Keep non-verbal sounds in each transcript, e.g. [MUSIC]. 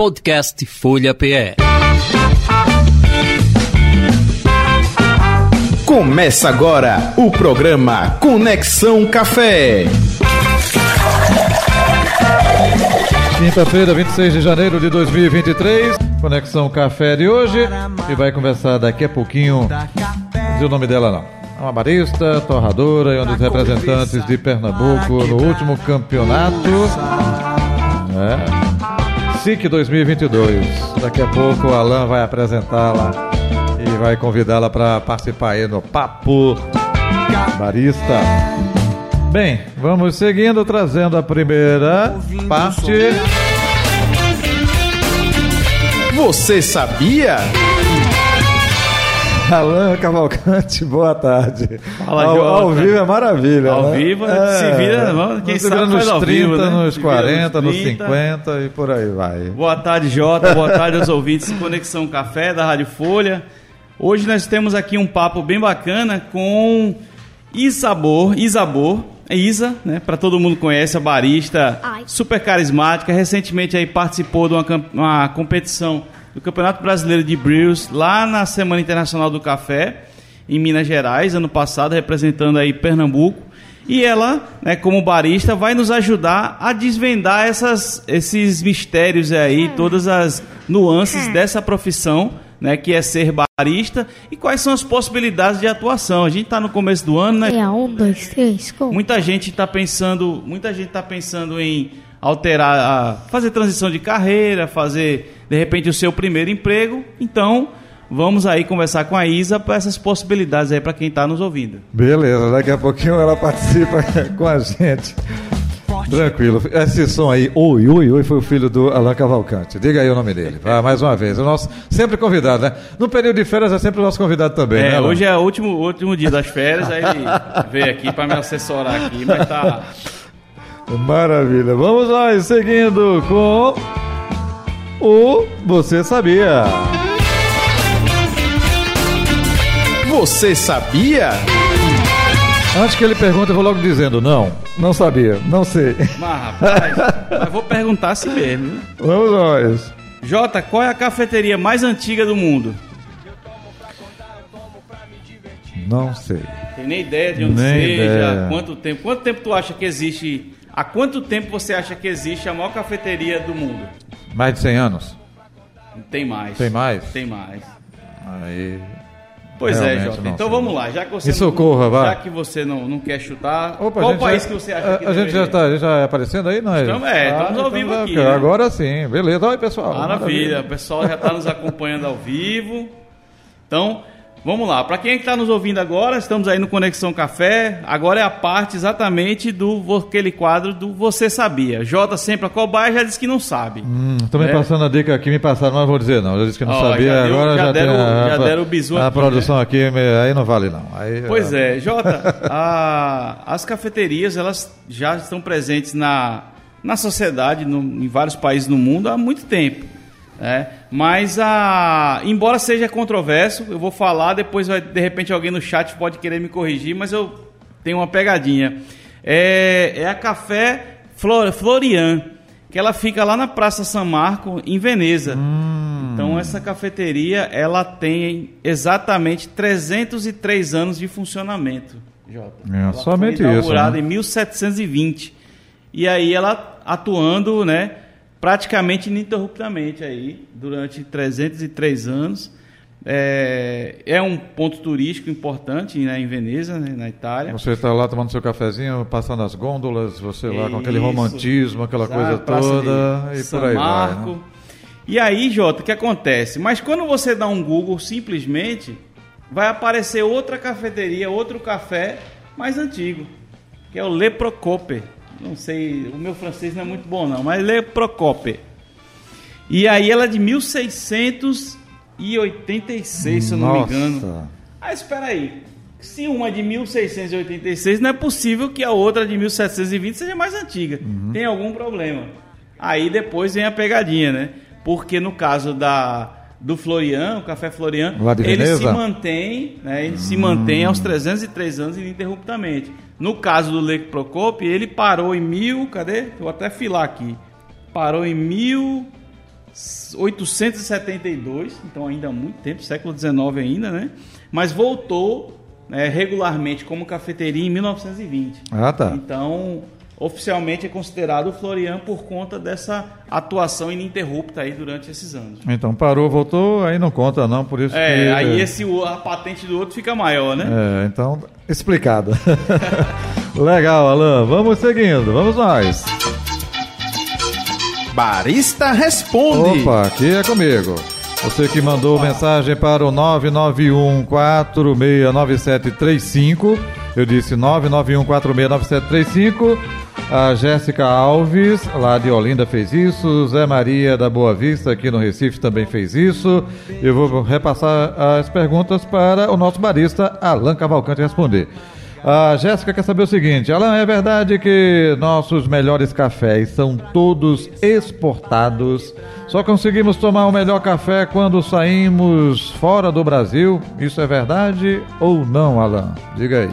Podcast Folha PE. Começa agora o programa Conexão Café. Quinta-feira, 26 de janeiro de 2023, Conexão Café de hoje. E vai conversar daqui a pouquinho. Não diz o nome dela não. É uma barista, torradora e um dos representantes de Pernambuco no último campeonato. É. SIC 2022. Daqui a pouco o Alan vai apresentá-la e vai convidá-la para participar aí no Papo Barista. Bem, vamos seguindo, trazendo a primeira parte. Você sabia? Alan Cavalcante, boa tarde. Fala, ao, Jota. ao vivo é maravilha. Ao né? vivo, se vira, vamos, quem nos sabe nos faz ao 30, vivo, né? nos Se vira 40, nos 30. 50 e por aí vai. Boa tarde, Jota. Boa tarde aos ouvintes de Conexão Café da Rádio Folha. Hoje nós temos aqui um papo bem bacana com Isabor, Isabor, é Isa, né? Para todo mundo conhece, a barista Ai. super carismática. Recentemente aí participou de uma, uma competição do Campeonato Brasileiro de Brews lá na Semana Internacional do Café em Minas Gerais, ano passado, representando aí Pernambuco. E ela, né, como barista, vai nos ajudar a desvendar essas, esses mistérios aí, todas as nuances dessa profissão, né, que é ser barista e quais são as possibilidades de atuação. A gente está no começo do ano, né? É um, dois, três, com. Muita gente está pensando, muita gente tá pensando em alterar, a, fazer transição de carreira, fazer de repente o seu primeiro emprego. Então, vamos aí conversar com a Isa para essas possibilidades aí para quem está nos ouvindo. Beleza, daqui a pouquinho ela participa [LAUGHS] com a gente. Tranquilo. Esse som aí, oi, oi, oi, foi o filho do Alan Cavalcante. Diga aí o nome dele. Vai, mais uma vez. O nosso sempre convidado, né? No período de férias é sempre o nosso convidado também, né? É, Alan? hoje é o último, último dia das férias, aí ele veio aqui para me assessorar aqui, mas tá Maravilha. Vamos lá, e seguindo com o Você Sabia. Você sabia? Antes que ele pergunte, eu vou logo dizendo não, não sabia, não sei. Mas, rapaz, [LAUGHS] mas vou perguntar assim mesmo. né? Vamos nós. Jota, qual é a cafeteria mais antiga do mundo? Não sei. Tem nem ideia de onde Nem seja, ideia. quanto tempo. Quanto tempo tu acha que existe? Há quanto tempo você acha que existe a maior cafeteria do mundo? Mais de 100 anos? Tem mais. Tem mais? Tem mais. Aí. Pois é, Realmente Jota. não Então sei. vamos lá, já que você socorra, não, já que você não, não quer chutar, Opa, qual a país já- que você acha a, que a gente já está já é aparecendo aí, não é? Estamos- é, estamos ao vivo então, aqui, ok, né? Agora sim, beleza. Oi, pessoal. Maravilha, o pessoal já está nos acompanhando ao vivo. Então, vamos lá. Para quem está nos ouvindo agora, estamos aí no Conexão Café. Agora é a parte exatamente do aquele quadro do Você Sabia. Jota sempre a cobaia já disse que não sabe. Hum, Estou me É. passando a dica aqui, me passaram, mas não vou dizer não. Eu disse que não Ó, sabia, já deu- agora já já, deram- a, já deram o bizu A aqui, né? produção aqui, me- aí não vale não. Aí, Pois é, Jota, [LAUGHS] a- as cafeterias elas já estão presentes na, na sociedade, no- em vários países no mundo há muito tempo. Né? Mas, a, embora seja controverso, eu vou falar, depois vai, de repente alguém no chat pode querer me corrigir, mas eu tenho uma pegadinha. É, é a Café Flor, Florian, que ela fica lá na Praça San Marco, em Veneza. Então essa cafeteria ela tem exatamente 303 anos de funcionamento. Jota. É, Ela somente foi inaugurada isso, né? em 1720. E aí ela atuando, né, praticamente ininterruptamente aí durante 303 anos. É, é um ponto turístico importante né, em Veneza, né, na Itália. Você está lá tomando seu cafezinho, passando as gôndolas, você lá com aquele romantismo, aquela Exato, coisa toda, e San por aí Marco. vai. Né? E aí, Jota, o que acontece? Mas quando você dá um Google, simplesmente vai aparecer outra cafeteria, outro café mais antigo, que é o Le Procope. Não sei, o meu francês não é muito bom não, mas Le Procope. E aí ela é de 1686, se eu não me engano. Ah, espera aí. Se uma é de 1686, não é possível que a outra de 1720 seja mais antiga. Tem algum problema. Aí depois vem a pegadinha, né? Porque no caso da do Florian, o Café Florian, de ele se mantém, né? Ele se mantém aos 303 anos ininterruptamente. No caso do Lake Procope, ele parou em mil, cadê? Eu vou até filar aqui. Parou em 1700 1872, então ainda há muito tempo, século XIX ainda, né? Mas voltou né, regularmente como cafeteria em 1920. Ah, tá. Então, oficialmente é considerado o Florian por conta dessa atuação ininterrupta aí durante esses anos. Então parou, voltou, aí não conta não, por isso É, que... aí esse, a patente do outro fica maior, né? É, então, explicado. [LAUGHS] Legal, Alan. Vamos seguindo, vamos nós. Barista responde. Opa, aqui é comigo. Você que mandou mensagem para o 991469735. Eu disse 991469735. A Jéssica Alves, lá de Olinda, fez isso. Zé Maria da Boa Vista, aqui no Recife, também fez isso. Eu vou repassar as perguntas para o nosso barista Alan Cavalcante responder. A Jéssica quer saber o seguinte: Alan, é verdade que nossos melhores cafés são todos exportados? Só conseguimos tomar o melhor café quando saímos fora do Brasil? Isso é verdade ou não, Alan? Diga aí.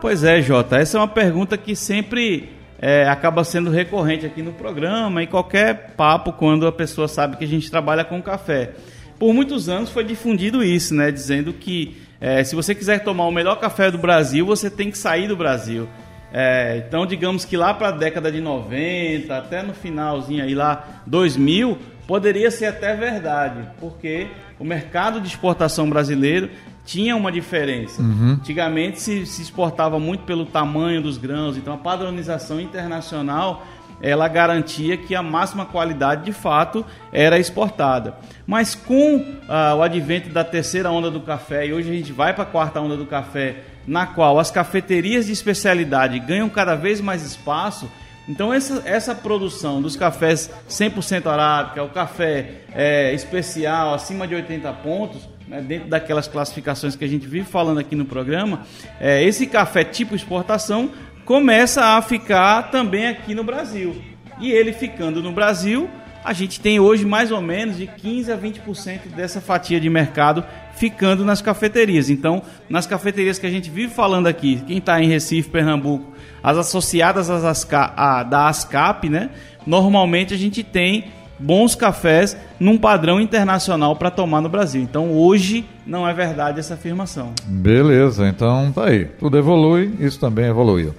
Pois é, Jota, essa é uma pergunta que sempre é, acaba sendo recorrente aqui no programa e qualquer papo quando a pessoa sabe que a gente trabalha com café. Por muitos anos foi difundido isso, né? Dizendo que é, se você quiser tomar o melhor café do Brasil, você tem que sair do Brasil. É, então, digamos que lá para a década de 90, até no finalzinho aí lá 2000, poderia ser até verdade, porque o mercado de exportação brasileiro tinha uma diferença. Antigamente se, se exportava muito pelo tamanho dos grãos, então a padronização internacional ela garantia que a máxima qualidade de fato era exportada. Mas com ah, o advento da terceira onda do café, e hoje a gente vai para a quarta onda do café, na qual as cafeterias de especialidade ganham cada vez mais espaço, então essa, essa produção dos cafés 100% arábica, o café é, especial acima de 80 pontos, né, dentro daquelas classificações que a gente vive falando aqui no programa, é, esse café tipo exportação começa a ficar também aqui no Brasil. E ele ficando no Brasil, a gente tem hoje mais ou menos de 15 a 20% dessa fatia de mercado ficando nas cafeterias. Então, nas cafeterias que a gente vive falando aqui, quem está em Recife, Pernambuco, as associadas às ASCA, a, da ASCAP, né? Normalmente a gente tem bons cafés num padrão internacional para tomar no Brasil. Então, hoje não é verdade essa afirmação. Beleza, então tá aí. Tudo evolui, isso também evoluiu.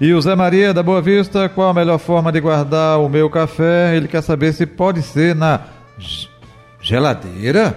E o Zé Maria da Boa Vista, qual a melhor forma de guardar o meu café? Ele quer saber se pode ser na geladeira.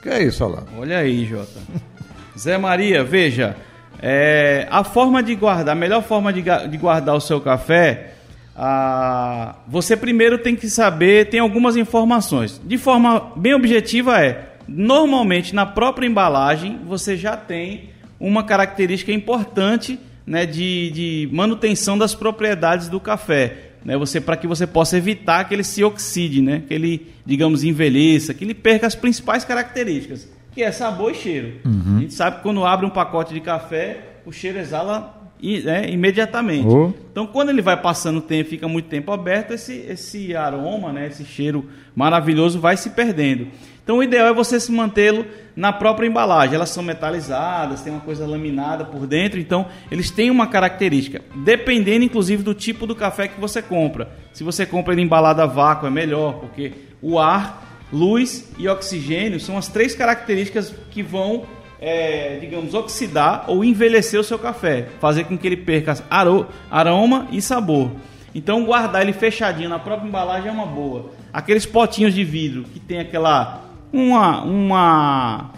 Que é isso, Alan? Olha aí, Jota. [LAUGHS] Zé Maria, veja, é, a forma de guardar, a melhor forma de, de guardar o seu café, ah, você primeiro tem que saber, tem algumas informações. De forma bem objetiva é, normalmente na própria embalagem você já tem uma característica importante né, de, de manutenção das propriedades do café. Né, você para que você possa evitar que ele se oxide, né, que ele, digamos, envelheça, que ele perca as principais características, que é sabor e cheiro. A gente sabe que quando abre um pacote de café, o cheiro exala né, imediatamente. Oh. Então, quando ele vai passando o tempo, fica muito tempo aberto, esse, esse aroma, né, esse cheiro maravilhoso vai se perdendo. Então, o ideal é você se mantê-lo na própria embalagem. Elas são metalizadas, tem uma coisa laminada por dentro, então eles têm uma característica. Dependendo, inclusive, do tipo do café que você compra. Se você compra ele embalado a vácuo, é melhor, porque o ar, luz e oxigênio são as três características que vão é, digamos, oxidar ou envelhecer o seu café, fazer com que ele perca aro- aroma e sabor. Então, guardar ele fechadinho na própria embalagem é uma boa. Aqueles potinhos de vidro que tem aquela uma uma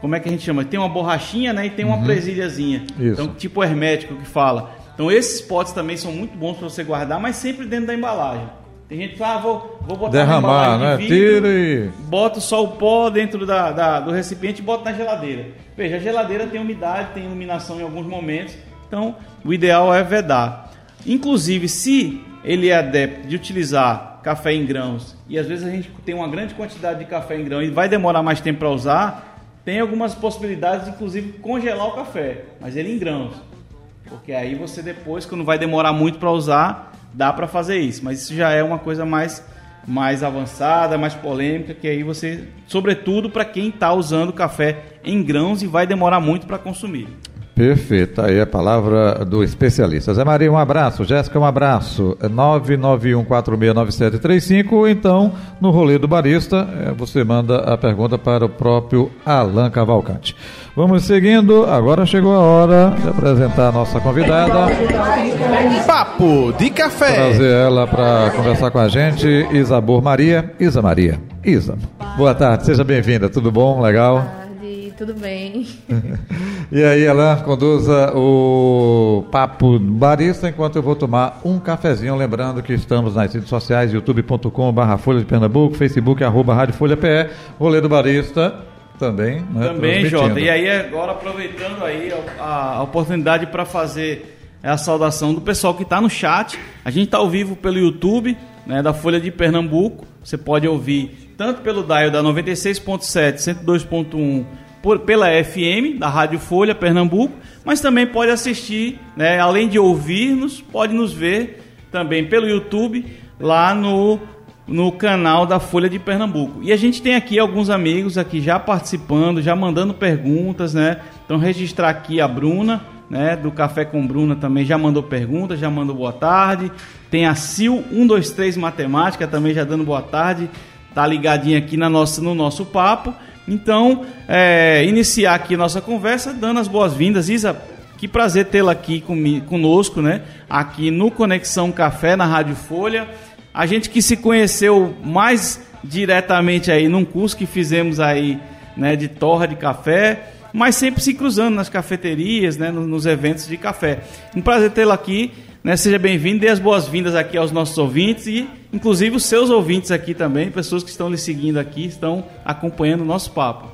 como é que a gente chama? Tem uma borrachinha, né, e tem uma presilhazinha. Isso. Então, tipo hermético que fala. Então, esses potes também são muito bons para você guardar, mas sempre dentro da embalagem. Tem gente que fala, ah, vou, vou botar na Derramar, né? de vidro, Tira e. boto só o pó dentro da, da- do recipiente e boto na geladeira. Veja, a geladeira tem umidade, tem iluminação em alguns momentos, então o ideal é vedar. Inclusive, se ele é adepto de utilizar café em grãos, e às vezes a gente tem uma grande quantidade de café em grão e vai demorar mais tempo para usar, tem algumas possibilidades de inclusive congelar o café, mas ele em grãos. Porque aí você depois, quando vai demorar muito para usar, dá para fazer isso. Mas isso já é uma coisa mais, mais avançada, mais polêmica, que aí você, sobretudo para quem está usando café em grãos e vai demorar muito para consumir. Perfeito, aí a palavra do especialista. Zé Maria, um abraço. Jéssica, um abraço. 991469735. Então, no rolê do barista, eh, você manda a pergunta para o próprio Alan Cavalcante. Vamos seguindo, agora chegou a hora de apresentar a nossa convidada. Papo de café. Trazer ela para conversar com a gente, Isabor Maria. Isa Maria. Isa, boa tarde, seja bem-vinda, tudo bom? Legal? Tudo bem? [LAUGHS] E aí, Alan, conduza o Papo Barista enquanto eu vou tomar um cafezinho. Lembrando que estamos nas redes sociais, youtube.com.br Folha de Pernambuco, Facebook, arroba Rádio Folha PE, Rolê do Barista também. Né, Também. Jota. E aí, agora aproveitando aí a, a oportunidade para fazer a saudação do pessoal que está no chat. A gente está ao vivo pelo YouTube, né, da Folha de Pernambuco. Você pode ouvir tanto pelo dial da 96.7, 102.1, por, pela FM da Rádio Folha Pernambuco, mas também pode assistir, né, além de ouvir-nos, pode nos ver também pelo YouTube lá no no canal da Folha de Pernambuco. E a gente tem aqui alguns amigos aqui já participando, já mandando perguntas, né? Então registrar aqui a Bruna, né, do Café com Bruna também já mandou perguntas, já mandou boa tarde. Tem a Sil 123 Matemática também já dando boa tarde. Tá ligadinha aqui na nossa, no nosso papo. Então, é, iniciar aqui nossa conversa dando as boas-vindas. Isa, que prazer tê-la aqui conosco, né? Aqui no Conexão Café, na Rádio Folha. A gente que se conheceu mais diretamente aí num curso que fizemos aí, né, de torra de café, mas sempre se cruzando nas cafeterias, né, nos, nos eventos de café. Um prazer tê-la aqui, né? Seja bem-vindo, dê as boas-vindas aqui aos nossos ouvintes e, inclusive, os seus ouvintes aqui também, pessoas que estão lhe seguindo aqui, estão acompanhando o nosso papo.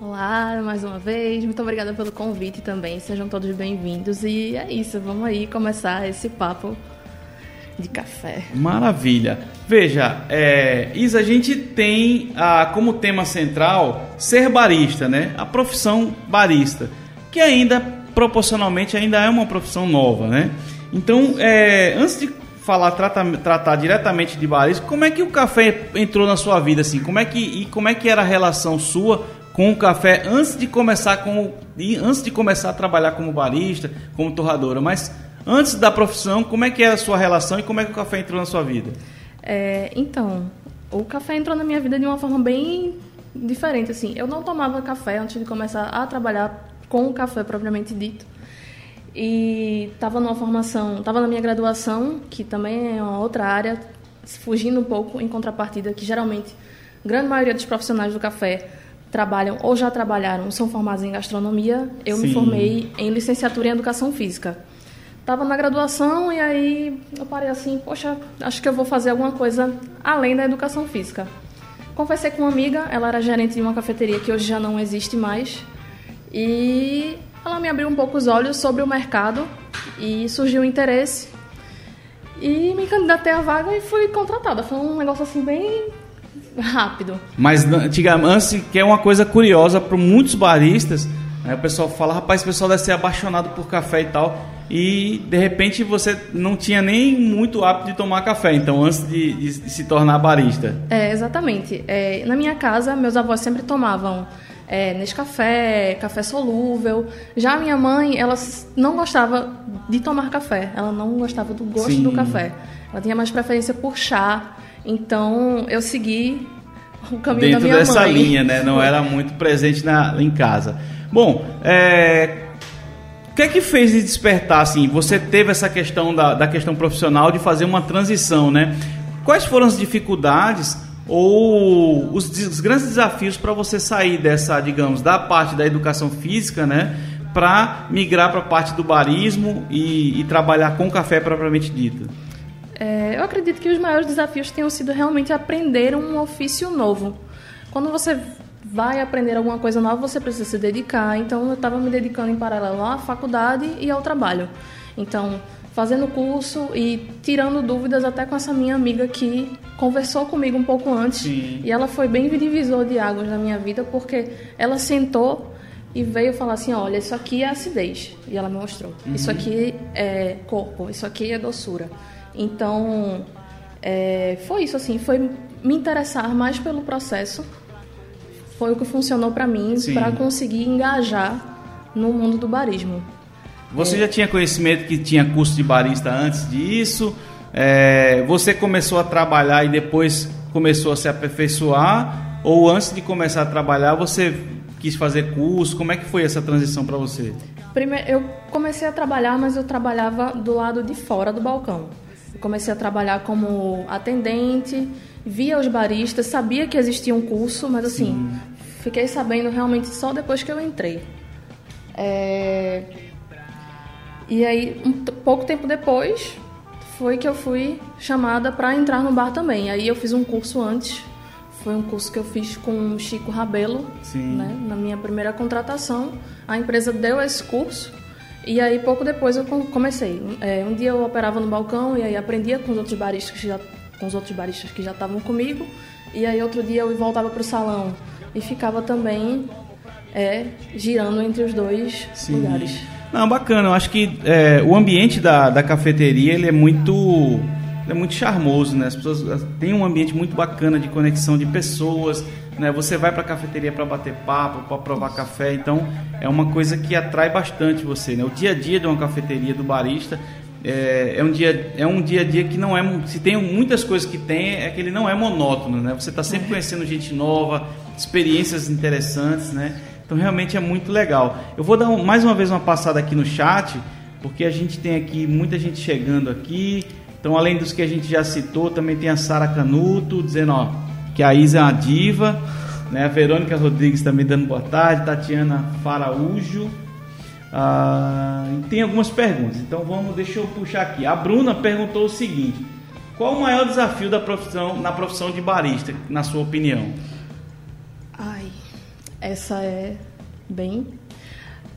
Olá, mais uma vez. Muito obrigada pelo convite também. Sejam todos bem-vindos. E é isso, vamos aí começar esse papo de café. Maravilha. Veja, é, Isa, a gente tem ah, como tema central ser barista, né? A profissão barista, que ainda proporcionalmente ainda é uma profissão nova, né? Então, é, antes de falar trata, tratar diretamente de barista, como é que o café entrou na sua vida assim? Como é que e como é que era a relação sua com o café antes de começar com antes de começar a trabalhar como barista, como torradora, mas antes da profissão, como é que era a sua relação e como é que o café entrou na sua vida? É, então, o café entrou na minha vida de uma forma bem diferente. Assim, eu não tomava café antes de começar a trabalhar com o café propriamente dito. E estava numa formação, estava na minha graduação, que também é uma outra área, fugindo um pouco em contrapartida, que geralmente a grande maioria dos profissionais do café trabalham ou já trabalharam, são formados em gastronomia. Eu me Sim. formei em licenciatura em educação física. Estava na graduação e aí eu parei assim, poxa, acho que eu vou fazer alguma coisa além da educação física. Conversei com uma amiga, ela era gerente de uma cafeteria que hoje já não existe mais. E ela me abriu um pouco os olhos sobre o mercado e surgiu o interesse. E me candidatei à vaga e fui contratada. Foi um negócio assim bem rápido. Mas antigamente, que é uma coisa curiosa para muitos baristas, né, o pessoal fala, rapaz, o pessoal deve ser apaixonado por café e tal, e de repente você não tinha nem muito hábito de tomar café, então antes de, de se tornar barista. É, exatamente. É, na minha casa, meus avós sempre tomavam é, Nescafé, café solúvel. Já minha mãe, ela não gostava de tomar café. Ela não gostava do gosto Sim. do café. Ela tinha mais preferência por chá. Então, eu segui o caminho Dentro da minha dessa mãe. linha, né? Não era muito presente na, em casa. Bom, é, o que é que fez de despertar, assim? Você teve essa questão da, da questão profissional de fazer uma transição, né? Quais foram as dificuldades ou os, os grandes desafios para você sair dessa, digamos, da parte da educação física, né? Para migrar para a parte do barismo e, e trabalhar com café propriamente dito? É, eu acredito que os maiores desafios tenham sido realmente aprender um ofício novo. Quando você vai aprender alguma coisa nova, você precisa se dedicar. Então, eu estava me dedicando em paralelo à faculdade e ao trabalho. Então, fazendo curso e tirando dúvidas até com essa minha amiga que conversou comigo um pouco antes. Sim. E ela foi bem divisor de águas na minha vida, porque ela sentou e veio falar assim, olha, isso aqui é acidez. E ela me mostrou. Isso aqui é corpo, isso aqui é doçura. Então, é, foi isso, assim, foi me interessar mais pelo processo. Foi o que funcionou para mim, para conseguir engajar no mundo do barismo. Você já tinha conhecimento que tinha curso de barista antes disso? É, você começou a trabalhar e depois começou a se aperfeiçoar? Ou antes de começar a trabalhar você quis fazer curso? Como é que foi essa transição para você? Primeiro, eu comecei a trabalhar, mas eu trabalhava do lado de fora do balcão. Eu comecei a trabalhar como atendente, via os baristas, sabia que existia um curso, mas assim, Sim. fiquei sabendo realmente só depois que eu entrei. É... E aí, um pouco tempo depois, foi que eu fui chamada para entrar no bar também. Aí eu fiz um curso antes, foi um curso que eu fiz com o Chico Rabelo, né, na minha primeira contratação. A empresa deu esse curso e aí pouco depois eu comecei. É, um dia eu operava no balcão e aí aprendia com os outros baristas que já, com os outros baristas que já estavam comigo. E aí outro dia eu voltava para o salão e ficava também é, girando entre os dois Sim. lugares. Não, bacana. Eu acho que é, o ambiente da, da cafeteria ele é muito é muito charmoso, né? As pessoas têm um ambiente muito bacana de conexão de pessoas, né? Você vai para a cafeteria para bater papo, para provar café, então é uma coisa que atrai bastante você, né? O dia a dia de uma cafeteria do barista é, é, um dia é um dia a dia que não é se tem muitas coisas que tem é que ele não é monótono, né? Você está sempre conhecendo gente nova, experiências interessantes, né? Então realmente é muito legal. Eu vou dar mais uma vez uma passada aqui no chat, porque a gente tem aqui muita gente chegando aqui. Então, além dos que a gente já citou, também tem a Sara Canuto dizendo ó, que a Isa é uma diva. Né? A Verônica Rodrigues também dando boa tarde. Tatiana Faraújo. Ah, tem algumas perguntas, então vamos, deixa eu puxar aqui. A Bruna perguntou o seguinte: qual o maior desafio da profissão na profissão de barista, na sua opinião? Essa é bem.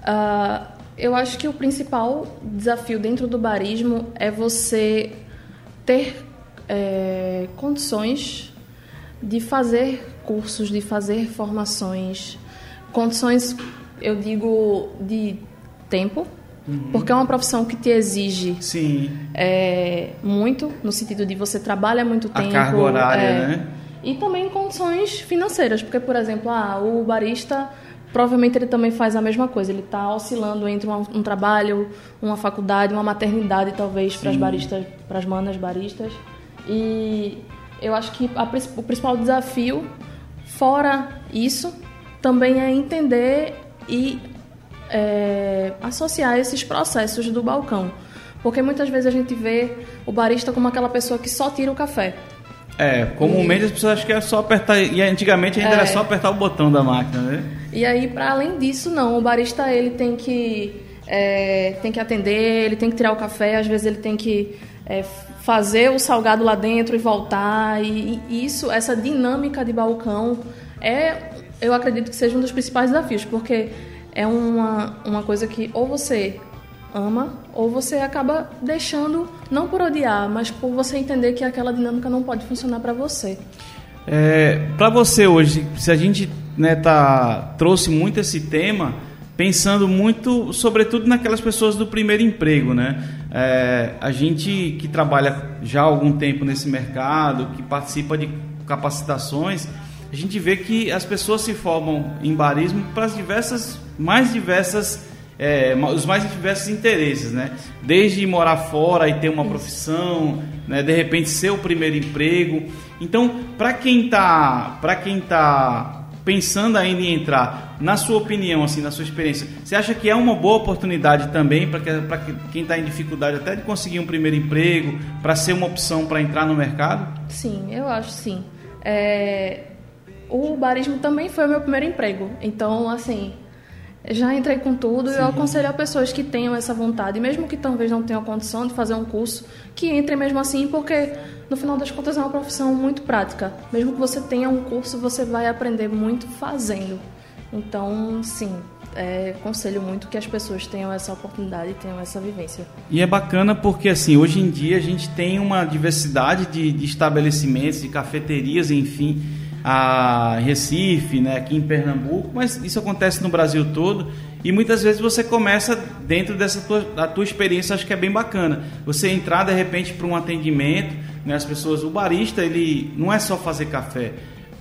Uh, eu acho que o principal desafio dentro do barismo é você ter é, condições de fazer cursos, de fazer formações, condições, eu digo, de tempo, uhum. porque é uma profissão que te exige Sim. É, muito, no sentido de você trabalha muito tempo. A carga horária, é, né? E também condições financeiras, porque, por exemplo, ah, o barista provavelmente ele também faz a mesma coisa. Ele está oscilando entre um, um, trabalho, uma faculdade, uma maternidade, talvez, para as baristas, para as manas baristas. E eu acho que a, o principal desafio, fora isso, também é entender e é, associar esses processos do balcão. Porque muitas vezes a gente vê o barista como aquela pessoa que só tira o café. É, comumente e... as pessoas acham que é só apertar. E antigamente ainda é. era só apertar o botão da máquina, né? E aí, para além disso, não. O barista ele tem que, é, tem que atender, ele tem que tirar o café, às vezes ele tem que é, fazer o salgado lá dentro e voltar. E, e isso, essa dinâmica de balcão, é, eu acredito que seja um dos principais desafios, porque é uma, uma coisa que ou você ama ou você acaba deixando não por odiar, mas por você entender que aquela dinâmica não pode funcionar para você. É, para você hoje, se a gente né, tá, trouxe muito esse tema, pensando muito, sobretudo naquelas pessoas do primeiro emprego, né? É, a gente que trabalha já há algum tempo nesse mercado, que participa de capacitações, a gente vê que as pessoas se formam em barismo para as diversas, mais diversas é, os mais diversos interesses, né? Desde morar fora e ter uma profissão, né? de repente ser o primeiro emprego. Então, para quem tá, para quem tá pensando ainda em entrar, na sua opinião, assim, na sua experiência, você acha que é uma boa oportunidade também para que, quem está em dificuldade até de conseguir um primeiro emprego, para ser uma opção para entrar no mercado? Sim, eu acho sim. É... O barismo também foi o meu primeiro emprego, então, assim, já entrei com tudo e eu aconselho a pessoas que tenham essa vontade, mesmo que talvez não tenham condição de fazer um curso, que entrem mesmo assim, porque no final das contas é uma profissão muito prática. Mesmo que você tenha um curso, você vai aprender muito fazendo. Então, sim, é, aconselho muito que as pessoas tenham essa oportunidade, tenham essa vivência. E é bacana porque, assim, hoje em dia a gente tem uma diversidade de, de estabelecimentos, de cafeterias, enfim a Recife, né, aqui em Pernambuco, mas isso acontece no Brasil todo e muitas vezes você começa dentro dessa tua, da tua experiência, acho que é bem bacana. Você entrar de repente para um atendimento, né, as pessoas, o barista ele não é só fazer café.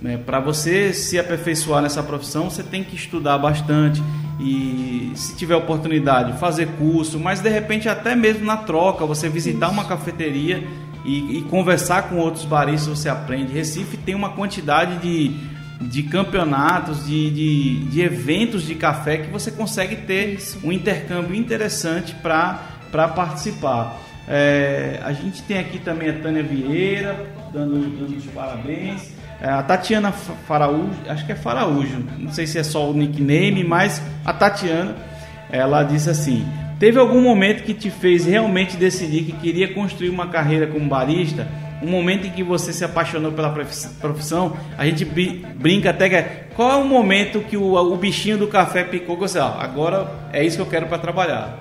Né? Para você se aperfeiçoar nessa profissão, você tem que estudar bastante e, se tiver oportunidade, fazer curso, mas de repente até mesmo na troca, você visitar uma cafeteria e, e conversar com outros baristas, você aprende. Recife tem uma quantidade de, de campeonatos, de, de, de eventos de café que você consegue ter um intercâmbio interessante para participar. É, a gente tem aqui também a Tânia Vieira, dando, dando os parabéns. É, a Tatiana Fa- Faraújo, acho que é Faraújo, não sei se é só o nickname, mas a Tatiana, ela disse assim: Teve algum momento que te fez realmente decidir que queria construir uma carreira como barista? Um momento em que você se apaixonou pela profiss- profissão? A gente bri- brinca até que é, qual é o momento que o, o bichinho do café picou? Você, ah, agora é isso que eu quero para trabalhar.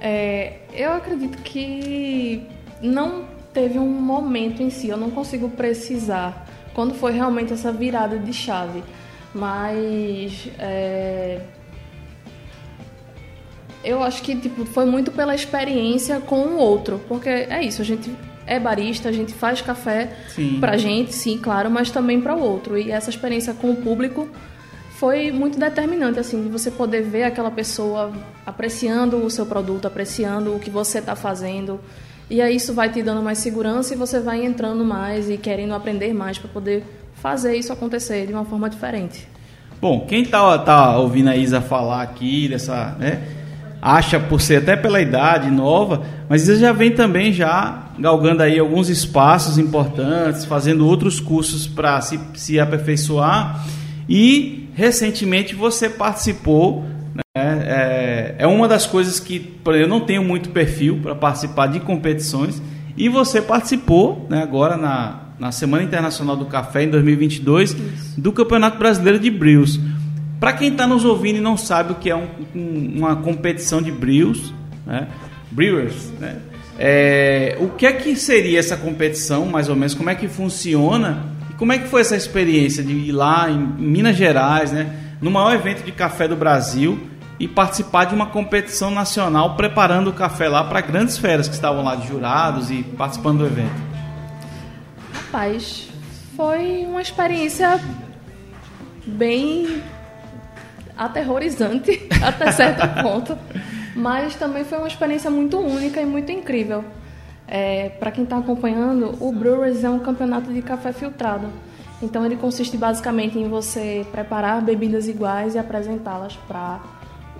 É, eu acredito que não teve um momento em si, eu não consigo precisar quando foi realmente essa virada de chave. Mas é, eu acho que tipo, foi muito pela experiência com o outro, porque é isso, a gente é barista, a gente faz café Sim. pra gente, sim, claro, mas também para o outro. E essa experiência com o público foi muito determinante, assim, de você poder ver aquela pessoa apreciando o seu produto, apreciando o que você está fazendo. E aí isso vai te dando mais segurança e você vai entrando mais e querendo aprender mais para poder fazer isso acontecer de uma forma diferente. Bom, quem tá, tá ouvindo a Isa falar aqui, dessa, né, acha por ser até pela idade nova, mas Isa já vem também já galgando aí alguns espaços importantes, fazendo outros cursos para se, se aperfeiçoar e recentemente você participou né, é, é uma das coisas que eu não tenho muito perfil para participar de competições e você participou né, agora na, na Semana Internacional do Café em 2022 do Campeonato Brasileiro de Brios. Para quem está nos ouvindo e não sabe o que é um- um- uma competição de Brios, né, Brewers, né, é, o que é que seria essa competição, mais ou menos? Como é que funciona? E como é que foi essa experiência de ir lá em Minas Gerais, né, no maior evento de café do Brasil e participar de uma competição nacional, preparando o café lá para grandes feras que estavam lá de jurados e participando do evento? Rapaz, foi uma experiência bem aterrorizante [LAUGHS] até certo ponto, mas também foi uma experiência muito única e muito incrível. É, Para quem está acompanhando, o Brewers é um campeonato de café filtrado. Então ele consiste basicamente em você preparar bebidas iguais e apresentá-las para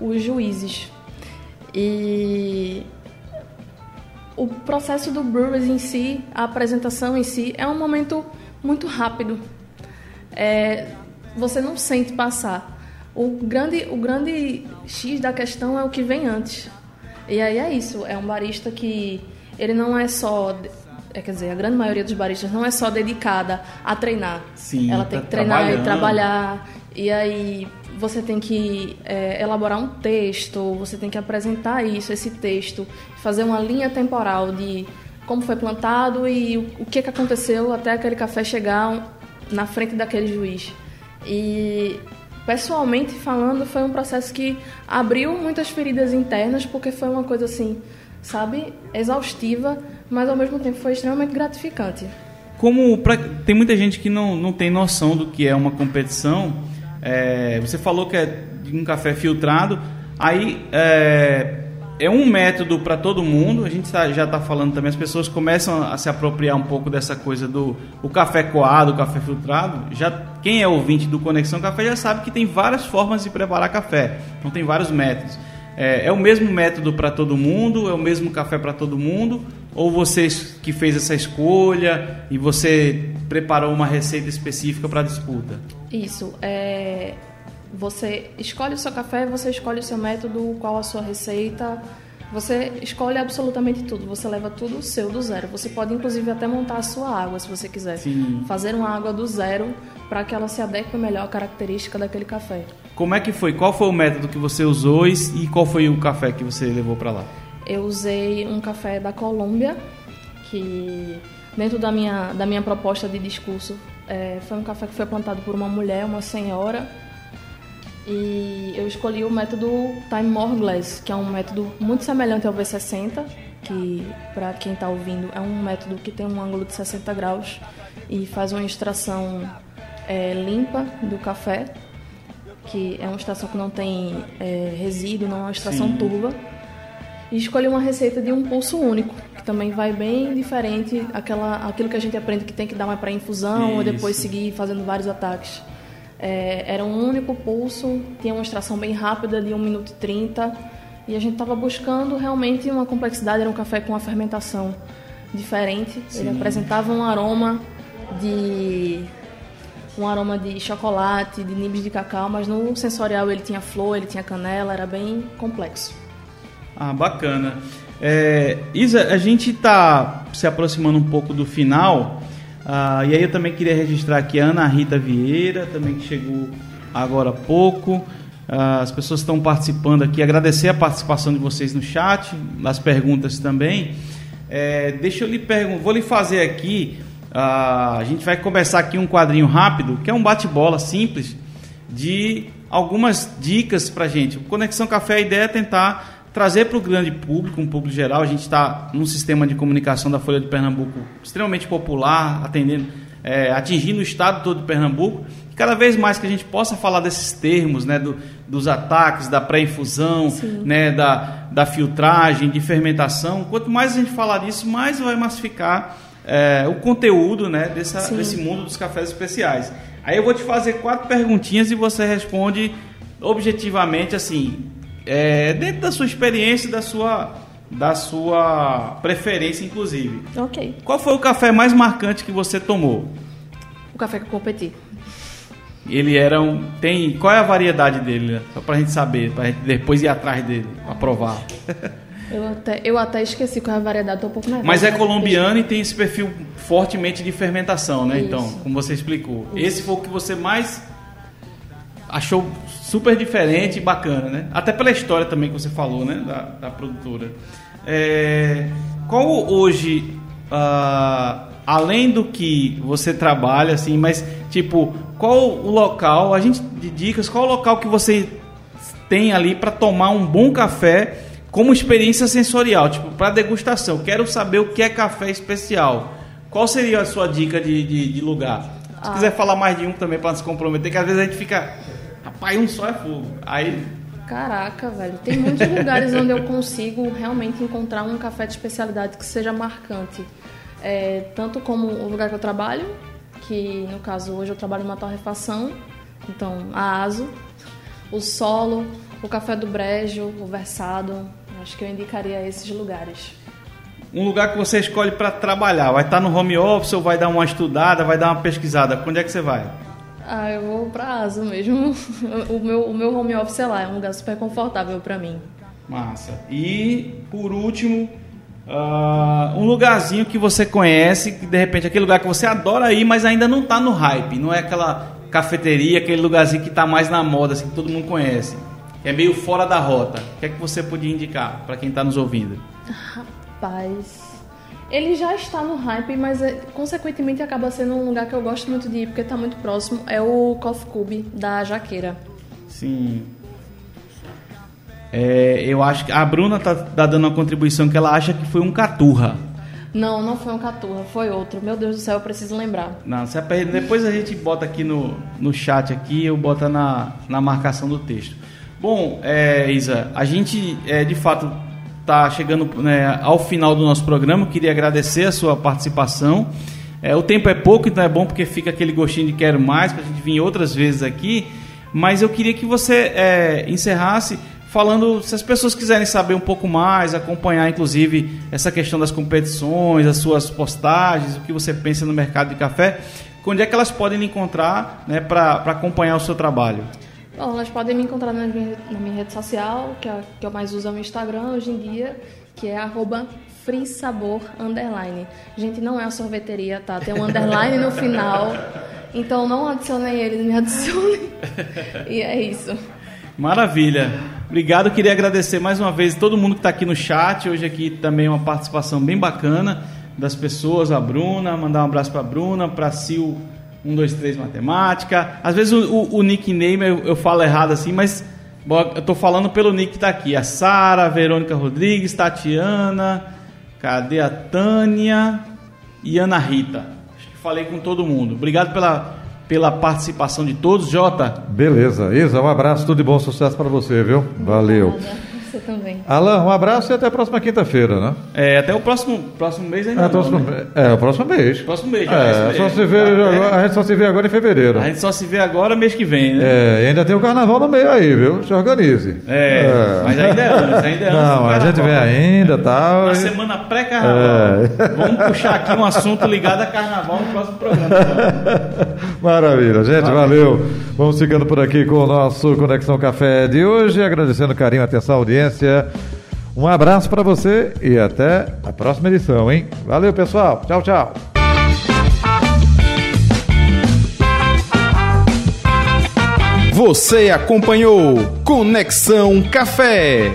os juízes. E o processo do Brewers em si, a apresentação em si, é um momento muito rápido. É, você não sente passar. O grande, o grande X da questão é o que vem antes. E aí é isso, é um barista que ele não é só, é, quer dizer, a grande maioria dos baristas não é só dedicada a treinar. Sim, Ela tem tá que treinar e trabalhar. E aí você tem que é, elaborar um texto, você tem que apresentar isso, esse texto, fazer uma linha temporal de como foi plantado e o, o que, que aconteceu até aquele café chegar na frente daquele juiz. E pessoalmente falando, foi um processo que abriu muitas feridas internas, porque foi uma coisa assim, sabe, exaustiva, mas ao mesmo tempo foi extremamente gratificante. Como pra- tem muita gente que não, não tem noção do que é uma competição, é, você falou que é um café filtrado, aí é, é um método para todo mundo. A gente tá- já está falando também, as pessoas começam a se apropriar um pouco dessa coisa do o café coado, o café filtrado. Já quem é ouvinte do Conexão Café já sabe que tem várias formas de preparar café. Então tem vários métodos. É, é o mesmo método para todo mundo? É o mesmo café para todo mundo? Ou você que fez essa escolha e você preparou uma receita específica para a disputa? Isso. É, você escolhe o seu café, você escolhe o seu método, qual a sua receita. Você escolhe absolutamente tudo. Você leva tudo seu do zero. Você pode inclusive até montar a sua água, se você quiser. Sim. Fazer uma água do zero para que ela se adeque melhor à característica daquele café. Como é que foi? Qual foi o método que você usou e qual foi o café que você levou para lá? Eu usei um café da Colômbia, que dentro da minha, da minha proposta de discurso é, foi um café que foi plantado por uma mulher, uma senhora. E eu escolhi o método Time More Glass, que é um método muito semelhante ao V60, que para quem está ouvindo é um método que tem um ângulo de 60 graus e faz uma extração é, limpa do café, que é uma extração que não tem é, resíduo, não é uma extração Sim. turva. E escolhi uma receita de um pulso único, também vai bem diferente aquela, aquilo que a gente aprende que tem que dar uma pré-infusão ou depois seguir fazendo vários ataques. É, era um único pulso, tinha uma extração bem rápida de 1 minuto e 30 e a gente estava buscando realmente uma complexidade, era um café com uma fermentação diferente. Ele apresentava um aroma de um aroma de chocolate, de nibs de cacau, mas no sensorial ele tinha flor, ele tinha canela, era bem complexo. Ah, bacana. É, Isa, a gente está se aproximando um pouco do final. ah, e aí eu também queria registrar aqui a Ana Rita Vieira, também que chegou agora há pouco. Ah, as pessoas estão participando aqui. Agradecer a participação de vocês no chat, nas perguntas também. É, deixa eu lhe perguntar, vou lhe fazer aqui. ah, a gente vai começar aqui um quadrinho rápido, que é um bate-bola simples de algumas dicas para gente. Conexão Café, a ideia é tentar trazer para o grande público, um público geral. A gente está num sistema de comunicação da Folha de Pernambuco extremamente popular, atendendo, é, atingindo o estado todo de Pernambuco. Cada vez mais que a gente possa falar desses termos, né, do- dos ataques, da pré-infusão, né, da, da filtragem, de fermentação, quanto mais a gente falar disso, mais vai massificar é, o conteúdo né, dessa, Sim. desse mundo dos cafés especiais. Aí eu vou te fazer quatro perguntinhas e você responde objetivamente, assim, é, dentro da sua experiência da sua, da sua preferência, inclusive. Ok. Qual foi o café mais marcante que você tomou? O café que eu competi. Ele era um. Tem. Qual é a variedade dele? né? Só pra gente saber, pra gente depois ir atrás dele, pra provar. [LAUGHS] Eu até, eu até esqueci qual é a variedade, tô um pouco nervosa. Mas é colombiano e tem esse perfil fortemente de fermentação, né? Isso. Então, como você explicou. Esse foi o que você mais achou super diferente e bacana, né? Até pela história também que você falou, né? Da, da produtora. É, qual hoje, ah, além do que você trabalha, assim, mas tipo, qual o local, a gente de dicas, qual o local que você tem ali para tomar um bom café como experiência sensorial, tipo, para degustação. Quero saber o que é café especial. Qual seria a sua dica de, de, de lugar? Se Ah. quiser falar mais de um também para não se comprometer, que às vezes a gente fica, rapaz, um só é fogo. Aí, Caraca, velho. Tem muitos lugares onde eu consigo realmente encontrar um café de especialidade que seja marcante. É, tanto como o lugar que eu trabalho, que no caso hoje eu trabalho numa torrefação, então a ASO, o Solo, o Café do Brejo, o Versado, acho que eu indicaria esses lugares. um lugar que você escolhe para trabalhar, vai estar no home office ou vai dar uma estudada, vai dar uma pesquisada. Onde é que você vai? Ah, eu vou pra ASO mesmo. [LAUGHS] O meu, o meu home office é lá, é um lugar super confortável pra mim. Massa. E por último, ah, um lugarzinho que você conhece, que de repente aquele lugar que você adora ir, mas ainda não tá no hype, não é aquela cafeteria, aquele lugarzinho que tá mais na moda, assim, que todo mundo conhece. É meio fora da rota. O que é que você podia indicar para quem está nos ouvindo? Rapaz. Ele já está no hype, mas é, consequentemente acaba sendo um lugar que eu gosto muito de ir, porque está muito próximo. É o Coffee Cube da Jaqueira. Sim. É, eu acho que a Bruna tá, tá dando uma contribuição que ela acha que foi um caturra. Não, não foi um Caturra, foi outro. Meu Deus do céu, eu preciso lembrar. Não, depois a gente bota aqui no, no chat aqui, eu boto na, na marcação do texto. Bom, é, Isa, a gente é, de fato está chegando né, ao final do nosso programa. Queria agradecer a sua participação. É, o tempo é pouco, então é bom porque fica aquele gostinho de quero mais, para a gente vir outras vezes aqui. Mas eu queria que você é, encerrasse falando, se as pessoas quiserem saber um pouco mais, acompanhar inclusive essa questão das competições, as suas postagens, o que você pensa no mercado de café, onde é que elas podem lhe encontrar né, para acompanhar o seu trabalho? Bom, elas podem me encontrar na minha, na minha rede social, que, é, que eu mais uso é o Instagram hoje em dia, que é arroba freesabor underline. Gente, não é a sorveteria, tá? Tem um underline no final. Então não adicionem ele, me adicionem. [LAUGHS] E é isso. Maravilha. Obrigado. Queria agradecer mais uma vez todo mundo que está aqui no chat. Hoje aqui também uma participação bem bacana das pessoas. A Bruna, mandar um abraço para a Bruna, para a Sil 123 Matemática. Às vezes o, o, o nickname eu, eu falo errado assim, mas bom, eu estou falando pelo nick que está aqui. A Sara, a Verônica Rodrigues, Tatiana, cadê a Tânia e Ana Rita? Acho que falei com todo mundo. Obrigado pela pela participação de todos, Jota. Beleza. Isa, um abraço, tudo de bom sucesso para você, viu? Valeu. Obrigada. Você também. Alan, um abraço e até a próxima quinta-feira, né? É, até o próximo, próximo mês ainda É, não, próximo, né? é, o próximo mês. Próximo mês, já É, é esse só mês. se vê, É. a gente só se vê agora em fevereiro. A gente só se vê agora mês que vem, né? É, e ainda tem o carnaval no meio aí, viu? Se organize. É, mas ainda é antes, ainda é antes Não, a gente vem ainda e tal. Na e- semana pré-carnaval. É. Vamos puxar aqui um assunto ligado a carnaval no próximo programa. [LAUGHS] Maravilha, gente, valeu. Vamos ficando por aqui com o nosso Conexão Café de hoje, agradecendo o carinho, atenção, audiência. Um abraço para você e até a próxima edição, hein? Valeu, pessoal. Tchau, tchau. Você acompanhou Conexão Café.